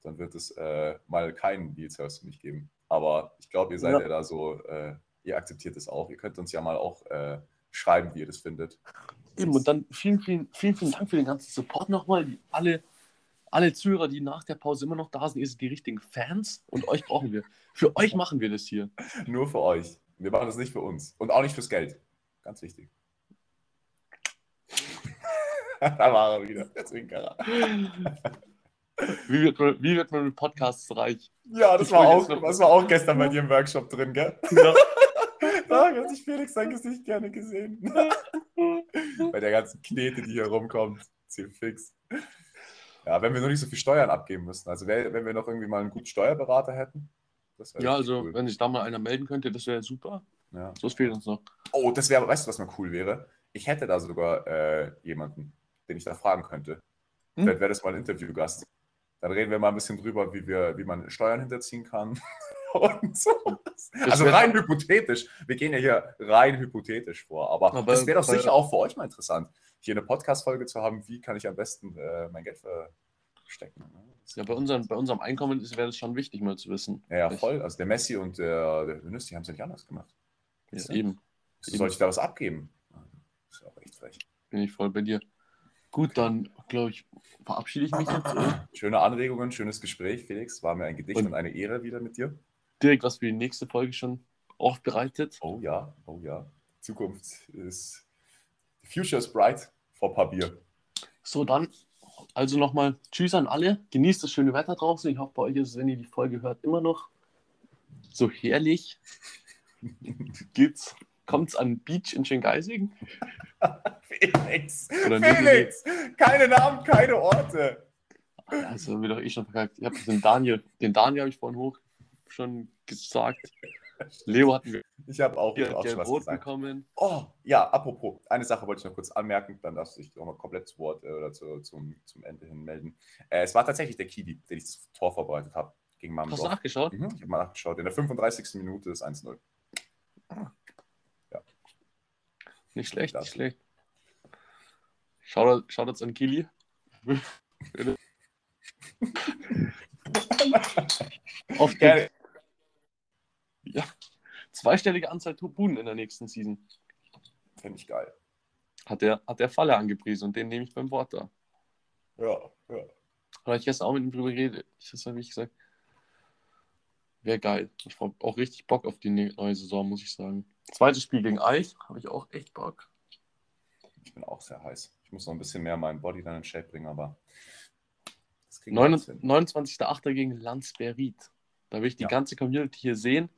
Dann wird es äh, mal keinen Deals hörst du mich geben. Aber ich glaube, ihr seid ja. ja, da so, äh, ihr akzeptiert es auch. Ihr könnt uns ja mal auch äh, schreiben, wie ihr das findet.
Eben, und dann vielen, vielen, vielen, vielen Dank für den ganzen Support nochmal. Alle, alle Zuhörer, die nach der Pause immer noch da sind, ihr seid die richtigen Fans und euch brauchen wir. Für euch machen wir das hier.
Nur für euch. Wir machen das nicht für uns. Und auch nicht fürs Geld. Ganz wichtig. da war er wieder, der Zwinkerer.
Wie wird, man, wie wird man mit Podcasts reich?
Ja, das war, auch, das war auch gestern bei dir im Workshop drin, gell? Ja. da hat sich Felix sein Gesicht gerne gesehen. bei der ganzen Knete, die hier rumkommt. Ziemlich fix. Ja, wenn wir nur nicht so viel Steuern abgeben müssten. Also wenn wir noch irgendwie mal einen guten Steuerberater hätten.
ja, also cool. wenn sich da mal einer melden könnte, das wäre super. Ja. So fehlt uns noch.
Oh, das wäre, weißt du, was mal cool wäre? Ich hätte da sogar äh, jemanden den ich da fragen könnte. Hm? Vielleicht wäre das mal ein Interviewgast. Dann reden wir mal ein bisschen drüber, wie, wir, wie man Steuern hinterziehen kann. und so. Also rein hypothetisch. Wir gehen ja hier rein hypothetisch vor. Aber, aber das wäre doch sicher auch für euch mal interessant, hier eine Podcast-Folge zu haben, wie kann ich am besten äh, mein Geld verstecken. Ne?
Ja, bei unserem, bei unserem Einkommen wäre das schon wichtig, mal zu wissen.
Ja, ja voll. Also der Messi und der, der Vinicius, die haben es ja nicht anders gemacht.
Ja, eben.
Soll ich da was abgeben? Das ist auch echt frech.
Bin ich voll bei dir. Gut, dann glaube ich, verabschiede ich mich jetzt.
Schöne Anregungen, schönes Gespräch, Felix. War mir ein Gedicht und, und eine Ehre wieder mit dir.
Direkt was für die nächste Folge schon aufbereitet.
Oh ja, oh ja. Zukunft ist. The future is bright vor Papier.
So, dann also nochmal Tschüss an alle. Genießt das schöne Wetter draußen. Ich hoffe, bei euch ist es, wenn ihr die Folge hört, immer noch so herrlich geht's, kommt's an Beach in Schengeising?
Felix, Felix, keine Namen, keine Orte.
Also haben wir doch eh schon verkackt. Ich habe den Daniel, den Daniel habe ich vorhin hoch schon gesagt. Leo hatten wir
Ich habe auch,
hier
auch schon was gesagt.
bekommen.
Oh, ja, apropos, eine Sache wollte ich noch kurz anmerken, dann darfst du dich auch mal komplett zu Wort äh, oder zu, zum, zum Ende hin melden. Äh, es war tatsächlich der Kidi, den ich das Tor vorbereitet habe gegen
Hast du nachgeschaut?
Mhm, ich habe mal nachgeschaut. In der 35. Minute ist 1-0.
Nicht schlecht,
Das.
nicht schlecht. Schaut schaut jetzt an Kili. Auf
Geil.
Zweistellige Anzahl Buden in der nächsten Season.
Finde ich geil.
Hat der, hat der Falle angepriesen und den nehme ich beim Wort da.
Ja, ja.
Habe ich gestern auch mit ihm drüber geredet. Ich habe ich gesagt, wäre geil. Ich habe auch richtig Bock auf die ne- neue Saison, muss ich sagen. Zweites Spiel gegen Eich, habe ich auch echt Bock.
Ich bin auch sehr heiß. Ich muss noch ein bisschen mehr meinen Body dann in Shape bringen, aber das kriegen
Neun-
wir jetzt hin.
29.08. gegen Landsberried. Da will ich die
Ja.
ganze Community hier sehen.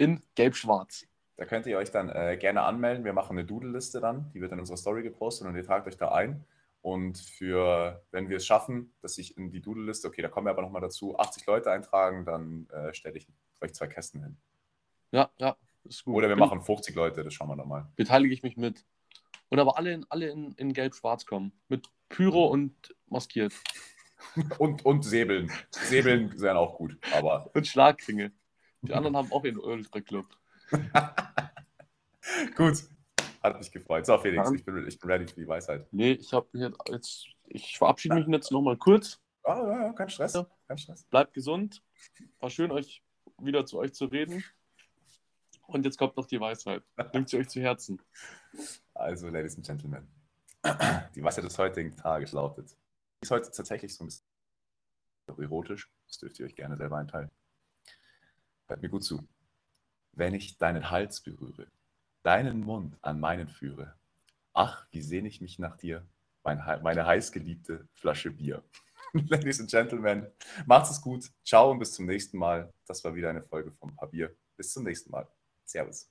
In Gelb-Schwarz.
Da könnt ihr euch dann äh, gerne anmelden. Wir machen eine Doodle-Liste dann, die wird in unserer Story gepostet und ihr tragt euch da ein. Und für, wenn wir es schaffen, dass ich in die Doodle-Liste, okay, da kommen wir aber nochmal dazu, 80 Leute eintragen, dann äh, stelle ich euch zwei Kästen hin.
Ja, ja, ist gut.
Oder wir
Bin-
machen 50 Leute, das schauen wir nochmal.
Beteilige ich mich mit. Und aber alle in, alle in, in Gelb-Schwarz kommen. Mit Pyro und maskiert.
Und, und Säbeln. Säbeln wären auch gut, aber
Und Schlagkringe. Die anderen haben auch ihren Ultra-Club.
gut. Hat mich gefreut. So, Felix, ich bin, ich bin ready für die Weisheit.
Nee, ich habe jetzt. Ich verabschiede mich jetzt nochmal kurz.
Ah, ja, ja, kein Stress. Kein Stress.
Bleibt gesund. War schön, euch wieder zu euch zu reden. Und jetzt kommt noch die Weisheit. Nehmt sie euch zu Herzen.
Also, Ladies and Gentlemen, die Weisheit des heutigen Tages lautet: Ist heute tatsächlich so ein bisschen erotisch. Das dürft ihr euch gerne selber einteilen. Hört mir gut zu. Wenn ich deinen Hals berühre, deinen Mund an meinen führe, ach, wie sehne ich mich nach dir, mein, meine heißgeliebte Flasche Bier. Ladies and Gentlemen, macht's es gut. Ciao und bis zum nächsten Mal. Das war wieder eine Folge vom Papier. Bis zum nächsten Mal. Servus.